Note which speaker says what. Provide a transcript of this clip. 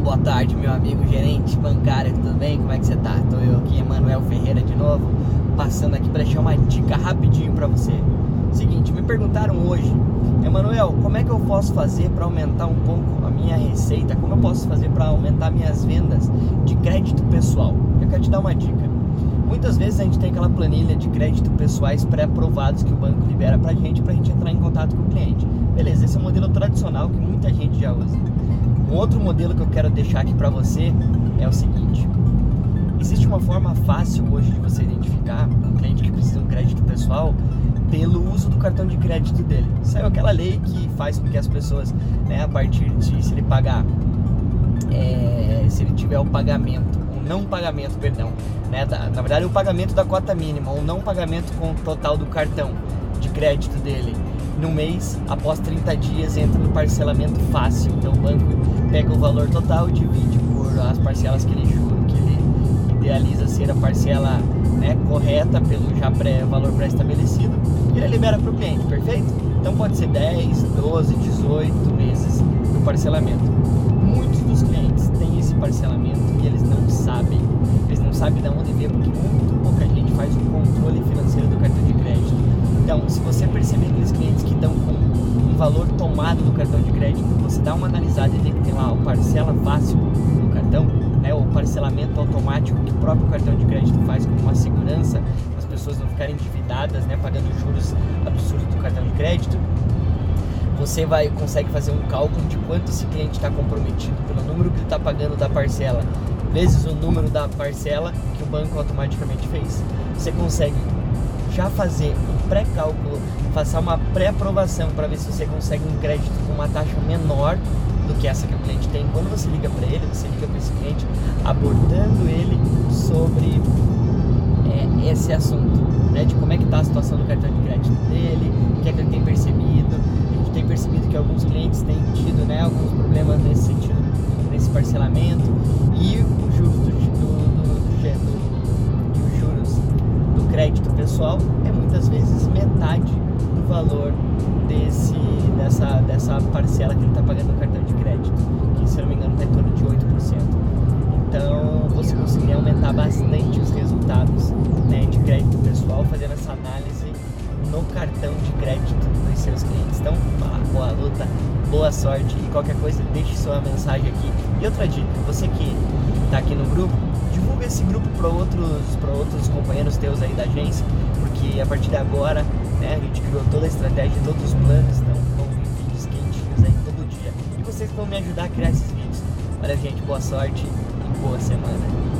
Speaker 1: boa tarde, meu amigo gerente bancário, tudo bem? Como é que você tá? Tô eu aqui, Emanuel Ferreira de novo, passando aqui para deixar uma dica rapidinho para você. Seguinte, me perguntaram hoje, Emanuel, como é que eu posso fazer para aumentar um pouco a minha receita? Como eu posso fazer para aumentar minhas vendas de crédito pessoal? Eu quero te dar uma dica. Muitas vezes a gente tem aquela planilha de crédito pessoais pré-aprovados que o banco libera pra gente, pra gente entrar em contato com o cliente. Beleza, esse é o modelo tradicional que muita gente já usa. Um outro modelo que eu quero deixar aqui para você é o seguinte: existe uma forma fácil hoje de você identificar um cliente que precisa de um crédito pessoal pelo uso do cartão de crédito dele. Saiu aquela lei que faz com que as pessoas, né, a partir de se ele pagar, é, se ele tiver o pagamento, não pagamento, perdão, né, da, na verdade o pagamento da cota mínima, ou não pagamento com o total do cartão de crédito dele no mês, após 30 dias, entra no parcelamento fácil. Então o banco pega o valor total e divide por as parcelas que ele jura, que ele idealiza ser a parcela né, correta pelo já pré, valor pré-estabelecido e ele libera para o cliente, perfeito? Então pode ser 10, 12, 18 meses do parcelamento. Muitos dos clientes têm esse parcelamento e eles não sabem de onde vir porque muito pouca gente faz o controle financeiro do cartão de crédito. Então, se você perceber aqueles clientes que estão com um valor tomado do cartão de crédito, você dá uma analisada e vê que tem lá o parcela fácil no cartão, né, o parcelamento automático que o próprio cartão de crédito faz como uma segurança, as pessoas não ficarem endividadas, né, pagando juros absurdos do cartão de crédito. Você vai consegue fazer um cálculo de quanto esse cliente está comprometido pelo número que ele está pagando da parcela vezes o número da parcela que o banco automaticamente fez. Você consegue já fazer um pré-cálculo, faça uma pré-aprovação para ver se você consegue um crédito com uma taxa menor do que essa que o cliente tem. Quando você liga para ele, você liga para esse cliente abordando ele sobre é, esse assunto, né, de como é que está a situação do cartão de crédito dele, o que é que ele tem percebido. A gente tem percebido que alguns clientes têm tido né, alguns problemas nesse sentido, nesse parcelamento e os juros do, do, do, do crédito pessoal é muitas vezes metade do valor desse, dessa, dessa parcela que ele está pagando no cartão de crédito, que se eu não me engano está em torno de 8%. Então você conseguiria aumentar bastante os resultados né, de crédito pessoal fazendo essa análise no cartão de crédito dos seus clientes. Então, boa luta, boa sorte e qualquer coisa deixe sua mensagem aqui. E outra dica, você que está aqui no grupo, divulga esse grupo para outros, outros companheiros teus aí da agência, porque a partir de agora né, a gente criou toda a estratégia, todos os planos, então vão vir vídeos quentinhos aí todo dia. E vocês vão me ajudar a criar esses vídeos. Olha gente, boa sorte e boa semana.